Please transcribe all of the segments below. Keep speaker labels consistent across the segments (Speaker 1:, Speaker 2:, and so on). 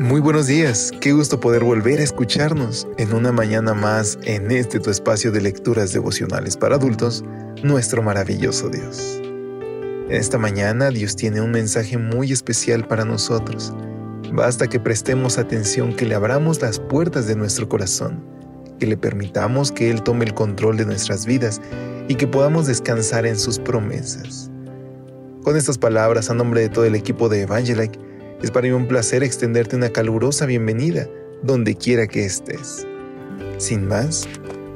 Speaker 1: Muy buenos días, qué gusto poder volver a escucharnos en una mañana más en este tu espacio de lecturas devocionales para adultos, nuestro maravilloso Dios. En esta mañana Dios tiene un mensaje muy especial para nosotros. Basta que prestemos atención, que le abramos las puertas de nuestro corazón, que le permitamos que Él tome el control de nuestras vidas y que podamos descansar en sus promesas. Con estas palabras, a nombre de todo el equipo de Evangelike, es para mí un placer extenderte una calurosa bienvenida donde quiera que estés. Sin más,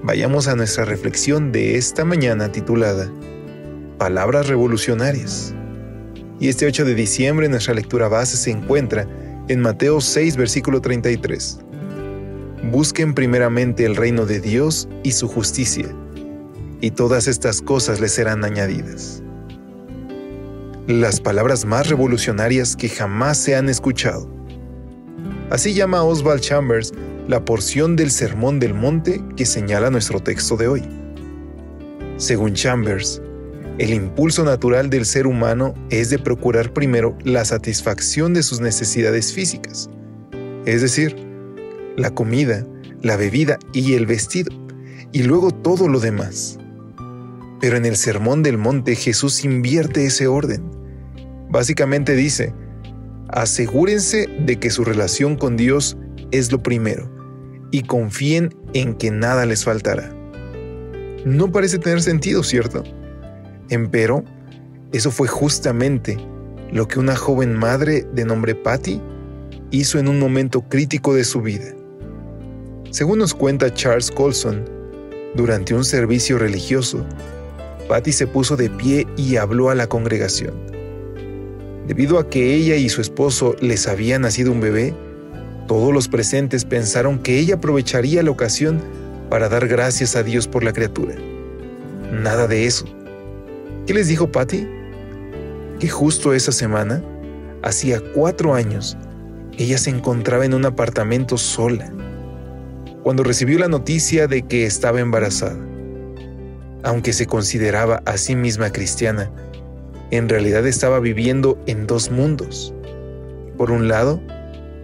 Speaker 1: vayamos a nuestra reflexión de esta mañana titulada Palabras Revolucionarias. Y este 8 de diciembre nuestra lectura base se encuentra en Mateo 6, versículo 33. Busquen primeramente el reino de Dios y su justicia, y todas estas cosas les serán añadidas las palabras más revolucionarias que jamás se han escuchado. Así llama Oswald Chambers la porción del Sermón del Monte que señala nuestro texto de hoy. Según Chambers, el impulso natural del ser humano es de procurar primero la satisfacción de sus necesidades físicas, es decir, la comida, la bebida y el vestido, y luego todo lo demás. Pero en el Sermón del Monte Jesús invierte ese orden Básicamente dice, asegúrense de que su relación con Dios es lo primero y confíen en que nada les faltará. No parece tener sentido, ¿cierto? Empero, eso fue justamente lo que una joven madre de nombre Patty hizo en un momento crítico de su vida. Según nos cuenta Charles Colson, durante un servicio religioso, Patty se puso de pie y habló a la congregación. Debido a que ella y su esposo les había nacido un bebé, todos los presentes pensaron que ella aprovecharía la ocasión para dar gracias a Dios por la criatura. Nada de eso. ¿Qué les dijo Patty? Que justo esa semana, hacía cuatro años, ella se encontraba en un apartamento sola, cuando recibió la noticia de que estaba embarazada. Aunque se consideraba a sí misma cristiana, en realidad estaba viviendo en dos mundos. Por un lado,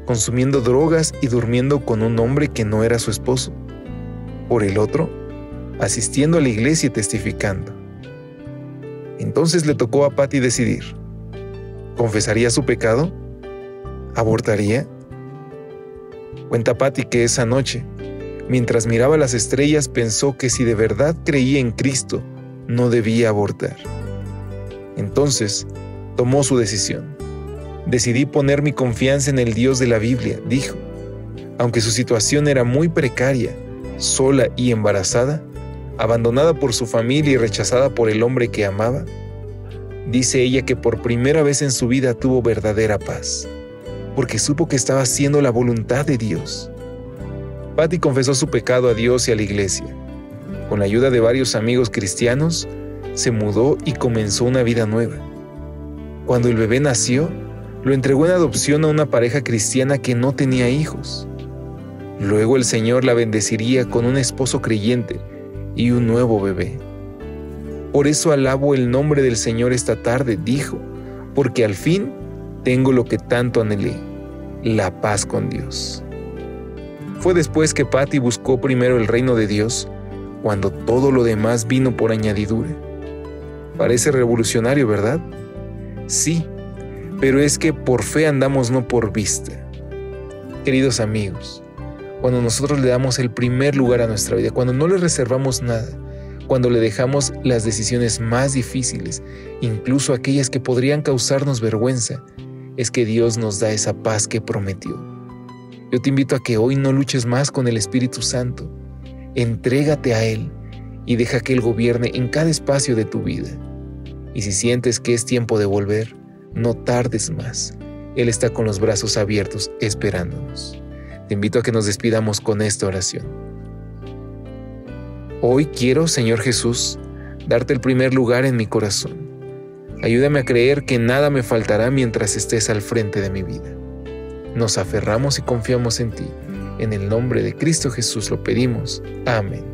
Speaker 1: consumiendo drogas y durmiendo con un hombre que no era su esposo. Por el otro, asistiendo a la iglesia y testificando. Entonces le tocó a Patty decidir. ¿Confesaría su pecado? ¿Abortaría? Cuenta Patty que esa noche, mientras miraba las estrellas, pensó que si de verdad creía en Cristo, no debía abortar. Entonces, tomó su decisión. Decidí poner mi confianza en el Dios de la Biblia, dijo. Aunque su situación era muy precaria, sola y embarazada, abandonada por su familia y rechazada por el hombre que amaba, dice ella que por primera vez en su vida tuvo verdadera paz, porque supo que estaba haciendo la voluntad de Dios. Patty confesó su pecado a Dios y a la iglesia. Con la ayuda de varios amigos cristianos, se mudó y comenzó una vida nueva. Cuando el bebé nació, lo entregó en adopción a una pareja cristiana que no tenía hijos. Luego el Señor la bendeciría con un esposo creyente y un nuevo bebé. Por eso alabo el nombre del Señor esta tarde, dijo, porque al fin tengo lo que tanto anhelé, la paz con Dios. Fue después que Patty buscó primero el reino de Dios, cuando todo lo demás vino por añadidura. Parece revolucionario, ¿verdad? Sí, pero es que por fe andamos no por vista. Queridos amigos, cuando nosotros le damos el primer lugar a nuestra vida, cuando no le reservamos nada, cuando le dejamos las decisiones más difíciles, incluso aquellas que podrían causarnos vergüenza, es que Dios nos da esa paz que prometió. Yo te invito a que hoy no luches más con el Espíritu Santo. Entrégate a Él y deja que Él gobierne en cada espacio de tu vida. Y si sientes que es tiempo de volver, no tardes más. Él está con los brazos abiertos esperándonos. Te invito a que nos despidamos con esta oración. Hoy quiero, Señor Jesús, darte el primer lugar en mi corazón. Ayúdame a creer que nada me faltará mientras estés al frente de mi vida. Nos aferramos y confiamos en ti. En el nombre de Cristo Jesús lo pedimos. Amén.